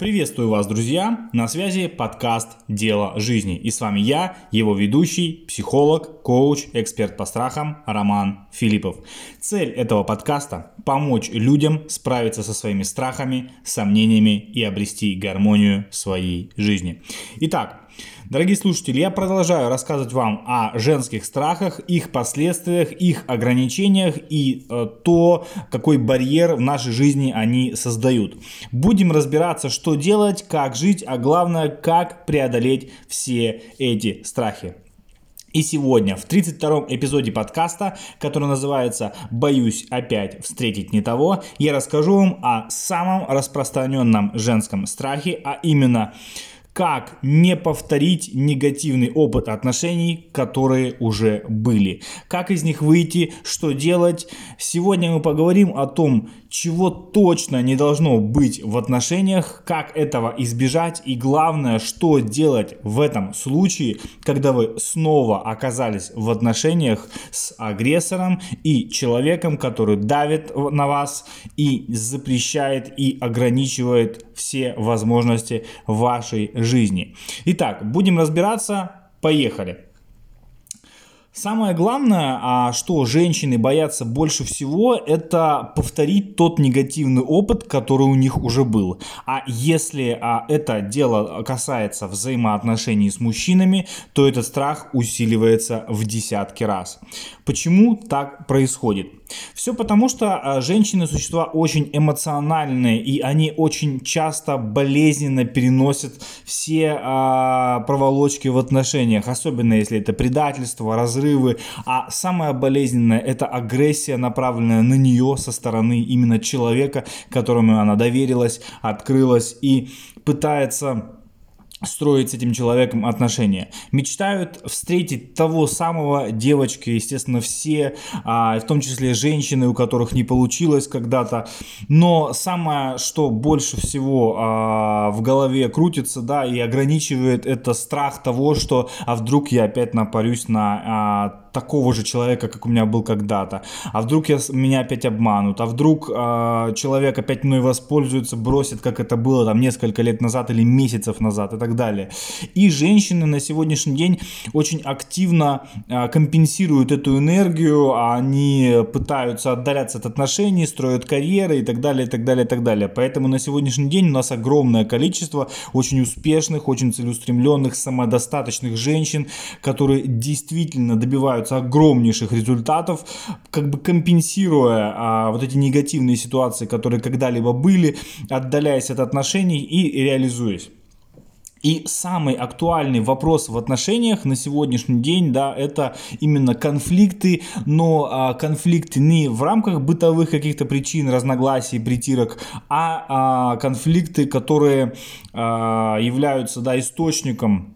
Приветствую вас, друзья! На связи подкаст «Дело жизни». И с вами я, его ведущий, психолог, коуч, эксперт по страхам Роман Филиппов. Цель этого подкаста – помочь людям справиться со своими страхами, сомнениями и обрести гармонию своей жизни. Итак, Дорогие слушатели, я продолжаю рассказывать вам о женских страхах, их последствиях, их ограничениях и э, то, какой барьер в нашей жизни они создают. Будем разбираться, что делать, как жить, а главное, как преодолеть все эти страхи. И сегодня в 32-м эпизоде подкаста, который называется «Боюсь опять встретить не того», я расскажу вам о самом распространенном женском страхе, а именно как не повторить негативный опыт отношений, которые уже были. Как из них выйти, что делать. Сегодня мы поговорим о том, чего точно не должно быть в отношениях, как этого избежать и главное, что делать в этом случае, когда вы снова оказались в отношениях с агрессором и человеком, который давит на вас и запрещает и ограничивает все возможности вашей жизни. Итак, будем разбираться. Поехали. Самое главное, а что женщины боятся больше всего, это повторить тот негативный опыт, который у них уже был. А если а, это дело касается взаимоотношений с мужчинами, то этот страх усиливается в десятки раз. Почему так происходит? Все потому, что а, женщины существа очень эмоциональные, и они очень часто болезненно переносят все а, проволочки в отношениях, особенно если это предательство, разрывы. А самое болезненное это агрессия, направленная на нее со стороны именно человека, которому она доверилась, открылась и пытается строить с этим человеком отношения. Мечтают встретить того самого девочки, естественно, все, а, в том числе женщины, у которых не получилось когда-то. Но самое, что больше всего а, в голове крутится, да, и ограничивает, это страх того, что а вдруг я опять напарюсь на а, такого же человека, как у меня был когда-то. А вдруг я, меня опять обманут? А вдруг э, человек опять мной воспользуется, бросит, как это было там несколько лет назад или месяцев назад и так далее. И женщины на сегодняшний день очень активно э, компенсируют эту энергию, они пытаются отдаляться от отношений, строят карьеры и так далее, и так далее, и так далее. Поэтому на сегодняшний день у нас огромное количество очень успешных, очень целеустремленных, самодостаточных женщин, которые действительно добиваются огромнейших результатов, как бы компенсируя а, вот эти негативные ситуации, которые когда-либо были, отдаляясь от отношений и реализуясь. И самый актуальный вопрос в отношениях на сегодняшний день, да, это именно конфликты, но а, конфликты не в рамках бытовых каких-то причин, разногласий, притирок, а, а конфликты, которые а, являются, да, источником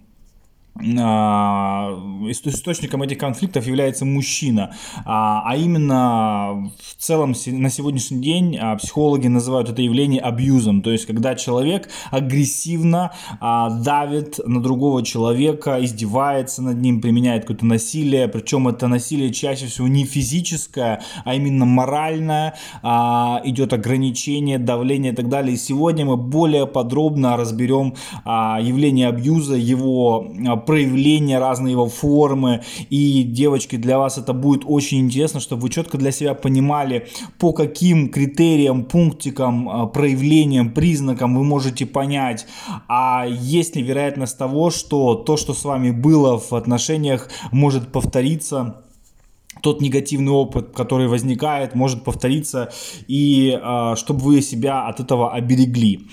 источником этих конфликтов является мужчина, а, а именно в целом на сегодняшний день а, психологи называют это явление абьюзом, то есть когда человек агрессивно давит на другого человека, издевается над ним, применяет какое-то насилие, причем это насилие чаще всего не физическое, а именно моральное, идет ограничение, давление и так далее. И сегодня мы более подробно разберем явление абьюза, его проявления, разные его формы. И, девочки, для вас это будет очень интересно, чтобы вы четко для себя понимали, по каким критериям, пунктикам, а, проявлениям, признакам вы можете понять, а есть ли вероятность того, что то, что с вами было в отношениях, может повториться тот негативный опыт, который возникает, может повториться, и э, чтобы вы себя от этого оберегли.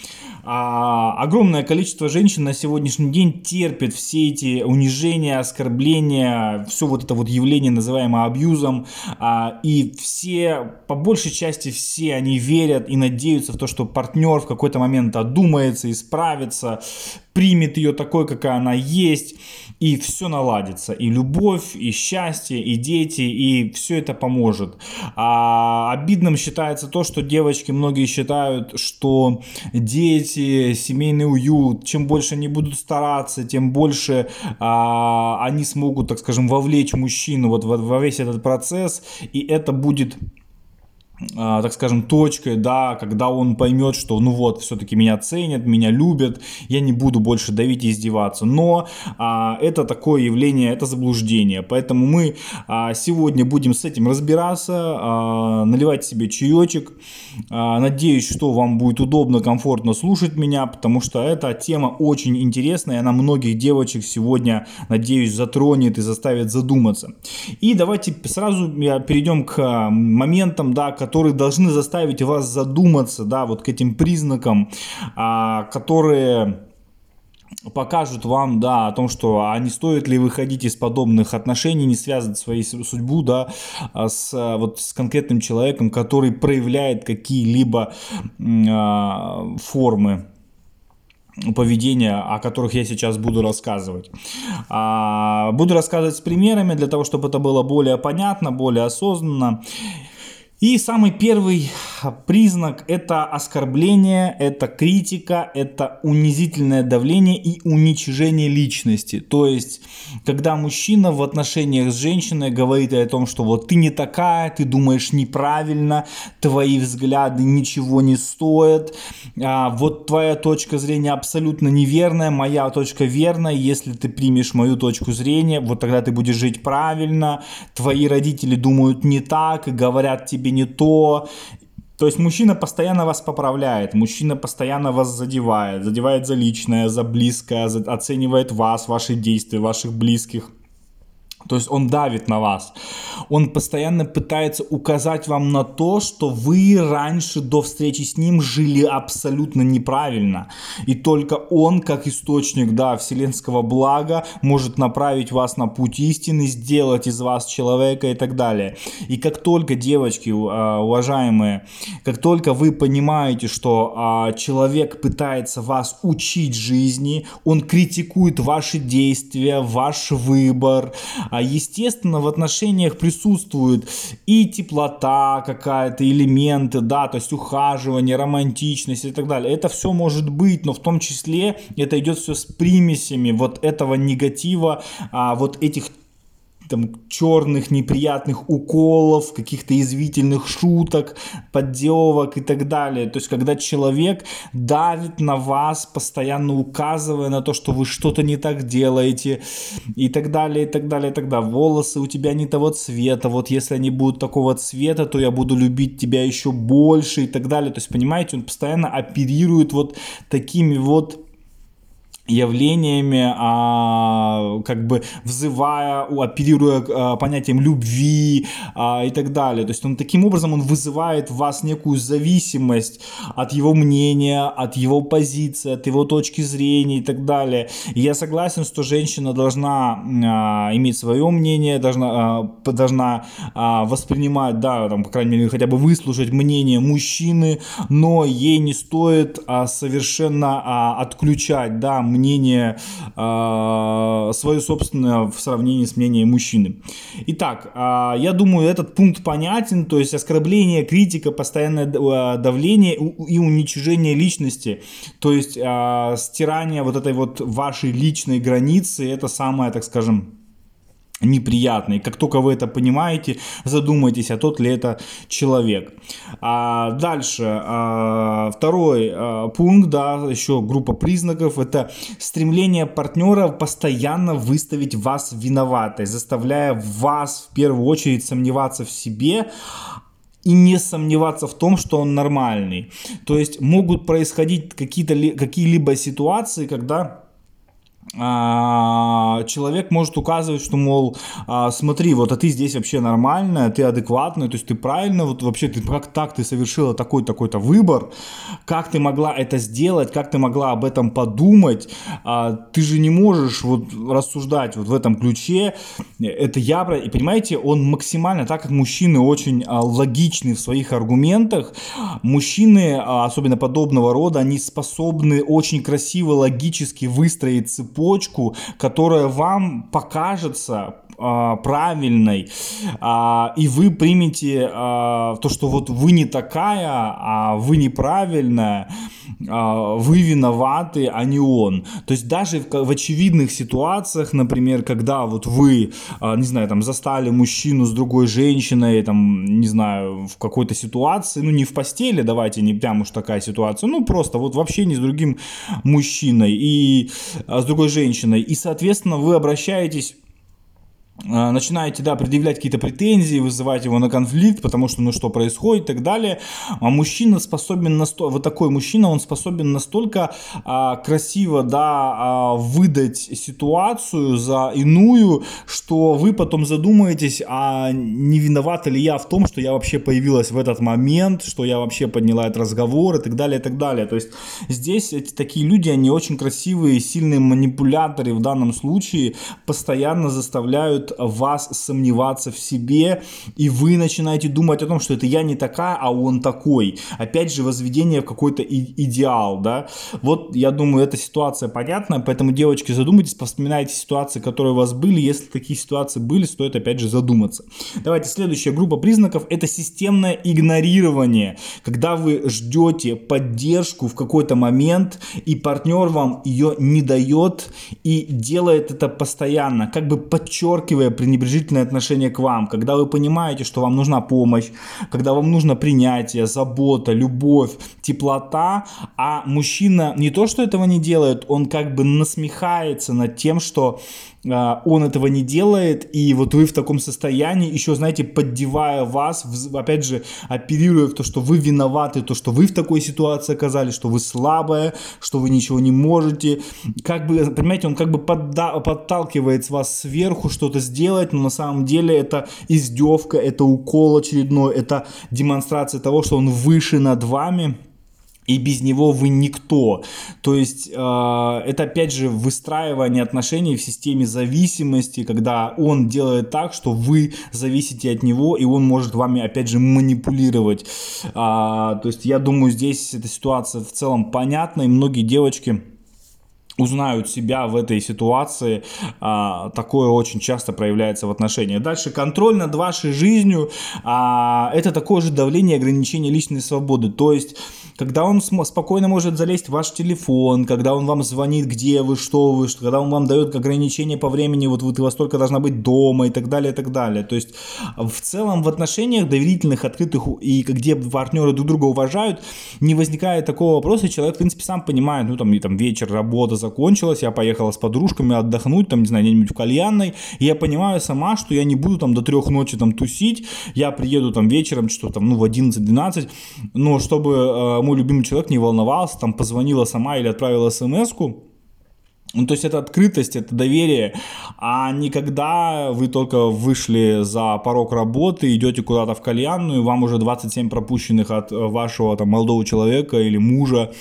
А, огромное количество женщин на сегодняшний день терпит все эти унижения, оскорбления, все вот это вот явление, называемое абьюзом, а, и все, по большей части все они верят и надеются в то, что партнер в какой-то момент одумается, исправится, примет ее такой, какая она есть, и все наладится. И любовь, и счастье, и дети, и все это поможет. А обидным считается то, что девочки многие считают, что дети, семейный уют, чем больше они будут стараться, тем больше а, они смогут, так скажем, вовлечь мужчину вот во, во весь этот процесс, и это будет а, так скажем, точкой, да, когда он поймет, что ну вот, все-таки меня ценят, меня любят, я не буду больше давить и издеваться. Но а, это такое явление, это заблуждение. Поэтому мы а, сегодня будем с этим разбираться, а, наливать себе чаечек. А, надеюсь, что вам будет удобно, комфортно слушать меня, потому что эта тема очень интересная, она многих девочек сегодня, надеюсь, затронет и заставит задуматься. И давайте сразу перейдем к моментам, да, которые которые должны заставить вас задуматься, да, вот к этим признакам, а, которые покажут вам, да, о том, что а не стоит ли выходить из подобных отношений, не связывать свою судьбу, да, а, с, вот, с конкретным человеком, который проявляет какие-либо э, формы поведения, о которых я сейчас буду рассказывать. А, буду рассказывать с примерами для того, чтобы это было более понятно, более осознанно. И самый первый признак – это оскорбление, это критика, это унизительное давление и уничижение личности. То есть, когда мужчина в отношениях с женщиной говорит о том, что вот ты не такая, ты думаешь неправильно, твои взгляды ничего не стоят, а вот твоя точка зрения абсолютно неверная, моя точка верная, если ты примешь мою точку зрения, вот тогда ты будешь жить правильно, твои родители думают не так и говорят тебе не то. То есть мужчина постоянно вас поправляет, мужчина постоянно вас задевает, задевает за личное, за близкое, оценивает вас, ваши действия, ваших близких. То есть он давит на вас. Он постоянно пытается указать вам на то, что вы раньше до встречи с ним жили абсолютно неправильно. И только он, как источник да, вселенского блага, может направить вас на путь истины, сделать из вас человека и так далее. И как только, девочки, а, уважаемые, как только вы понимаете, что а, человек пытается вас учить жизни, он критикует ваши действия, ваш выбор, а естественно, в отношениях присутствует и теплота какая-то, элементы, да, то есть ухаживание, романтичность и так далее. Это все может быть, но в том числе это идет все с примесями вот этого негатива, а, вот этих там, черных неприятных уколов, каких-то извительных шуток, поддевок и так далее. То есть, когда человек давит на вас, постоянно указывая на то, что вы что-то не так делаете, и так далее, и так далее, и так далее. Волосы у тебя не того цвета, вот если они будут такого цвета, то я буду любить тебя еще больше и так далее. То есть, понимаете, он постоянно оперирует вот такими вот явлениями, а, как бы взывая, оперируя а, понятием любви а, и так далее. То есть он таким образом он вызывает в вас некую зависимость от его мнения, от его позиции, от его точки зрения и так далее. И я согласен, что женщина должна а, иметь свое мнение, должна, а, должна а, воспринимать, да, там, по крайней мере, хотя бы выслушать мнение мужчины, но ей не стоит а, совершенно а, отключать, да, мнение э, свое собственное в сравнении с мнением мужчины. Итак, э, я думаю, этот пункт понятен, то есть оскорбление, критика, постоянное а, давление и уничижение личности, то есть стирание вот этой вот вашей личной границы, это самое, так скажем, неприятный. Как только вы это понимаете, задумайтесь, а тот ли это человек. А дальше, а, второй а, пункт, да, еще группа признаков, это стремление партнера постоянно выставить вас виноватой, заставляя вас в первую очередь сомневаться в себе, и не сомневаться в том, что он нормальный. То есть могут происходить какие-то какие-либо ситуации, когда человек может указывать, что, мол, а, смотри, вот, а ты здесь вообще нормальная, ты адекватная, то есть ты правильно, вот вообще ты как так ты совершила такой такой-то выбор, как ты могла это сделать, как ты могла об этом подумать, а, ты же не можешь вот рассуждать вот в этом ключе, это я, и понимаете, он максимально, так как мужчины очень логичны в своих аргументах, мужчины, особенно подобного рода, они способны очень красиво, логически выстроить цепочку цепочку, которая вам покажется а, правильной, а, и вы примете а, то, что вот вы не такая, а вы неправильная, а, вы виноваты, а не он. То есть даже в, в очевидных ситуациях, например, когда вот вы, а, не знаю, там застали мужчину с другой женщиной, там, не знаю, в какой-то ситуации, ну не в постели, давайте не прям уж такая ситуация, ну просто вот вообще не с другим мужчиной и а, с другой женщиной, и соответственно вы обращаетесь начинаете, да, предъявлять какие-то претензии, вызывать его на конфликт, потому что, ну, что происходит и так далее. А мужчина способен настолько, вот такой мужчина, он способен настолько а, красиво, да, а, выдать ситуацию за иную, что вы потом задумаетесь, а не виновата ли я в том, что я вообще появилась в этот момент, что я вообще подняла этот разговор и так далее, и так далее. То есть здесь эти такие люди, они очень красивые, сильные манипуляторы в данном случае, постоянно заставляют вас сомневаться в себе, и вы начинаете думать о том, что это я не такая, а он такой. Опять же, возведение в какой-то идеал, да. Вот, я думаю, эта ситуация понятна, поэтому, девочки, задумайтесь, вспоминайте ситуации, которые у вас были. Если такие ситуации были, стоит, опять же, задуматься. Давайте, следующая группа признаков – это системное игнорирование. Когда вы ждете поддержку в какой-то момент, и партнер вам ее не дает, и делает это постоянно, как бы подчеркивая подчеркивая пренебрежительное отношение к вам, когда вы понимаете, что вам нужна помощь, когда вам нужно принятие, забота, любовь, теплота, а мужчина не то, что этого не делает, он как бы насмехается над тем, что он этого не делает, и вот вы в таком состоянии, еще, знаете, поддевая вас, опять же, оперируя в то, что вы виноваты, то, что вы в такой ситуации оказались, что вы слабая, что вы ничего не можете, как бы, понимаете, он как бы подда- подталкивает вас сверху что-то сделать, но на самом деле это издевка, это укол очередной, это демонстрация того, что он выше над вами, и без него вы никто. То есть э, это опять же выстраивание отношений в системе зависимости, когда он делает так, что вы зависите от него, и он может вами опять же манипулировать. А, то есть я думаю, здесь эта ситуация в целом понятна, и многие девочки узнают себя в этой ситуации, а, такое очень часто проявляется в отношениях. Дальше контроль над вашей жизнью, а, это такое же давление ограничение личной свободы. То есть, когда он спокойно может залезть в ваш телефон, когда он вам звонит, где вы, что вы, что, когда он вам дает ограничение по времени, вот вы, ты во столько должна быть дома и так далее, и так далее. То есть, в целом в отношениях доверительных, открытых и где партнеры друг друга уважают, не возникает такого вопроса, человек, в принципе, сам понимает, ну, там, и, там вечер, работа, закончилась, я поехала с подружками отдохнуть, там, не знаю, где-нибудь в кальянной, и я понимаю сама, что я не буду там до трех ночи там тусить, я приеду там вечером, что там, ну, в 11-12, но чтобы э, мой любимый человек не волновался, там, позвонила сама или отправила смс-ку, ну, то есть это открытость, это доверие, а не когда вы только вышли за порог работы, идете куда-то в кальянную, вам уже 27 пропущенных от вашего там молодого человека или мужа.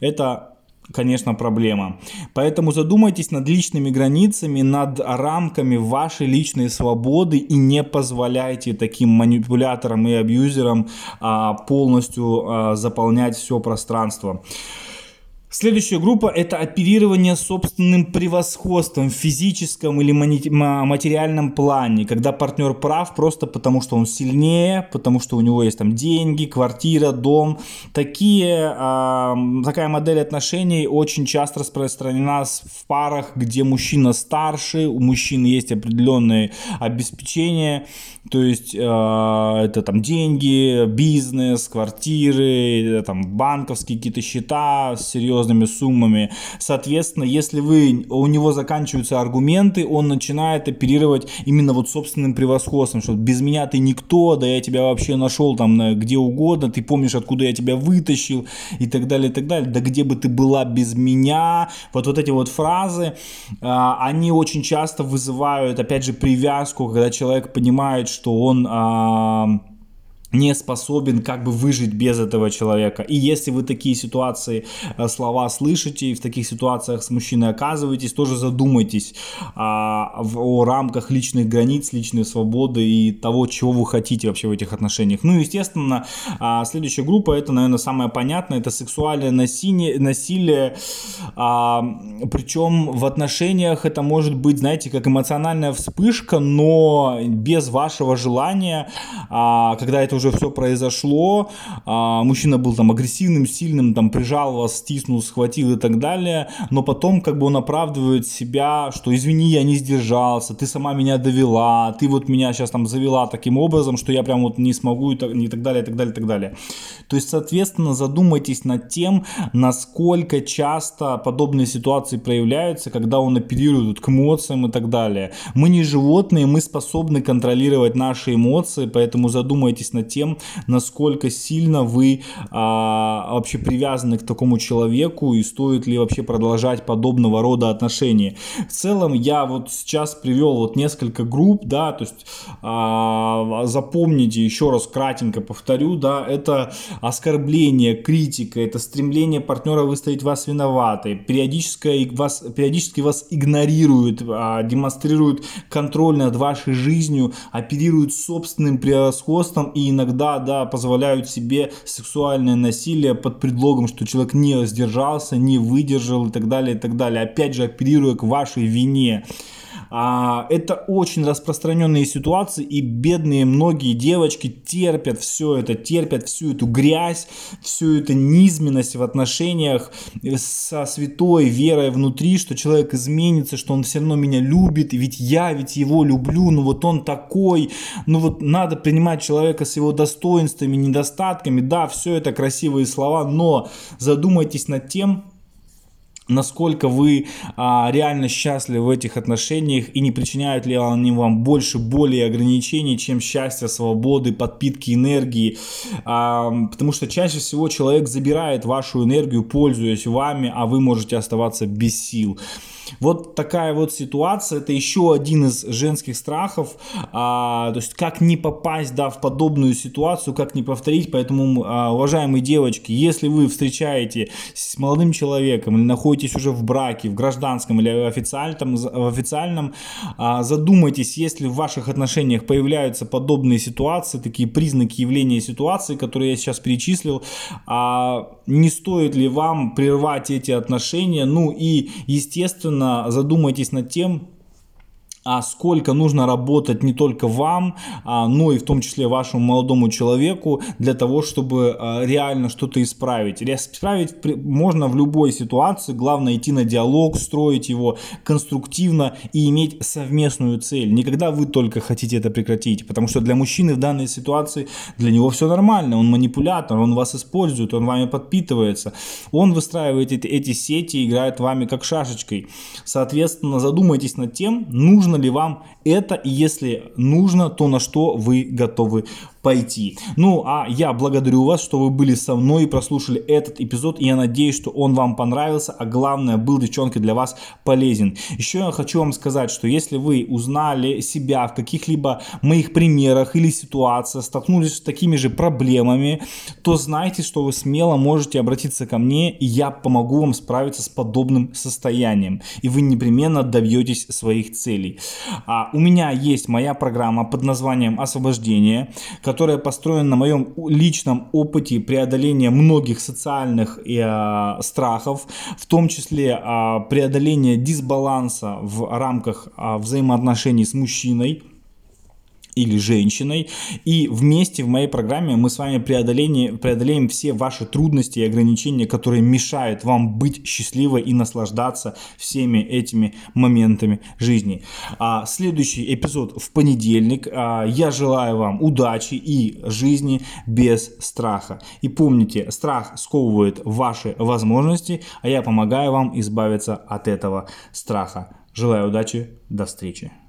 Это конечно, проблема. Поэтому задумайтесь над личными границами, над рамками вашей личной свободы и не позволяйте таким манипуляторам и абьюзерам а, полностью а, заполнять все пространство. Следующая группа – это оперирование собственным превосходством в физическом или материальном плане, когда партнер прав просто потому, что он сильнее, потому что у него есть там деньги, квартира, дом. Такие, э, такая модель отношений очень часто распространена в парах, где мужчина старше, у мужчины есть определенные обеспечения, то есть э, это там деньги, бизнес, квартиры, там банковские какие-то счета, серьезные серьезными суммами. Соответственно, если вы, у него заканчиваются аргументы, он начинает оперировать именно вот собственным превосходством, что без меня ты никто, да я тебя вообще нашел там где угодно, ты помнишь, откуда я тебя вытащил и так далее, и так далее. Да где бы ты была без меня? Вот, вот эти вот фразы, а, они очень часто вызывают, опять же, привязку, когда человек понимает, что он а, не способен как бы выжить без этого человека. И если вы такие ситуации, э, слова слышите, и в таких ситуациях с мужчиной оказываетесь, тоже задумайтесь а, в, о рамках личных границ, личной свободы и того, чего вы хотите вообще в этих отношениях. Ну, естественно, а, следующая группа, это, наверное, самое понятное, это сексуальное насилие, насилие а, причем в отношениях это может быть, знаете, как эмоциональная вспышка, но без вашего желания, а, когда это уже уже все произошло, а, мужчина был там агрессивным, сильным, там прижал вас, стиснул, схватил и так далее, но потом как бы он оправдывает себя, что извини, я не сдержался, ты сама меня довела, ты вот меня сейчас там завела таким образом, что я прям вот не смогу и так, и так далее, и так далее, и так далее. То есть, соответственно, задумайтесь над тем, насколько часто подобные ситуации проявляются, когда он апеллирует к эмоциям и так далее. Мы не животные, мы способны контролировать наши эмоции, поэтому задумайтесь над тем, насколько сильно вы а, вообще привязаны к такому человеку и стоит ли вообще продолжать подобного рода отношения. В целом я вот сейчас привел вот несколько групп, да, то есть а, запомните еще раз кратенько повторю, да, это оскорбление, критика, это стремление партнера выставить вас виноватой, периодически вас, периодически вас игнорируют, а, демонстрируют контроль над вашей жизнью, оперируют собственным превосходством и иногда иногда, да, позволяют себе сексуальное насилие под предлогом, что человек не сдержался, не выдержал и так далее, и так далее. Опять же, оперируя к вашей вине. А, это очень распространенные ситуации, и бедные многие девочки терпят все это, терпят всю эту грязь, всю эту низменность в отношениях со святой верой внутри, что человек изменится, что он все равно меня любит, ведь я ведь его люблю, ну вот он такой, ну вот надо принимать человека с его достоинствами, недостатками, да, все это красивые слова, но задумайтесь над тем, насколько вы а, реально счастливы в этих отношениях и не причиняют ли они вам больше боли и ограничений, чем счастья, свободы, подпитки энергии. А, потому что чаще всего человек забирает вашу энергию, пользуясь вами, а вы можете оставаться без сил. Вот такая вот ситуация, это еще один из женских страхов, а, то есть как не попасть да, в подобную ситуацию, как не повторить, поэтому, а, уважаемые девочки, если вы встречаете с молодым человеком или находитесь уже в браке, в гражданском или официальном, в официальном а, задумайтесь, если в ваших отношениях появляются подобные ситуации, такие признаки явления ситуации, которые я сейчас перечислил, а, не стоит ли вам прервать эти отношения, ну и, естественно, задумайтесь над тем, а сколько нужно работать не только вам, а, но и в том числе вашему молодому человеку для того, чтобы а, реально что-то исправить. Исправить можно в любой ситуации, главное идти на диалог, строить его конструктивно и иметь совместную цель. Никогда вы только хотите это прекратить, потому что для мужчины в данной ситуации для него все нормально, он манипулятор, он вас использует, он вами подпитывается, он выстраивает эти, эти сети, играет вами как шашечкой. Соответственно, задумайтесь над тем, нужно нужно ли вам это, и если нужно, то на что вы готовы пойти. Ну, а я благодарю вас, что вы были со мной и прослушали этот эпизод, и я надеюсь, что он вам понравился, а главное, был, девчонки, для вас полезен. Еще я хочу вам сказать, что если вы узнали себя в каких-либо моих примерах или ситуациях, столкнулись с такими же проблемами, то знайте, что вы смело можете обратиться ко мне, и я помогу вам справиться с подобным состоянием, и вы непременно добьетесь своих целей. А, у меня есть моя программа под названием «Освобождение», которая построена на моем личном опыте преодоления многих социальных э, страхов, в том числе э, преодоления дисбаланса в рамках э, взаимоотношений с мужчиной или женщиной. И вместе в моей программе мы с вами преодоление, преодолеем все ваши трудности и ограничения, которые мешают вам быть счастливой и наслаждаться всеми этими моментами жизни. А следующий эпизод в понедельник. А, я желаю вам удачи и жизни без страха. И помните, страх сковывает ваши возможности, а я помогаю вам избавиться от этого страха. Желаю удачи, до встречи.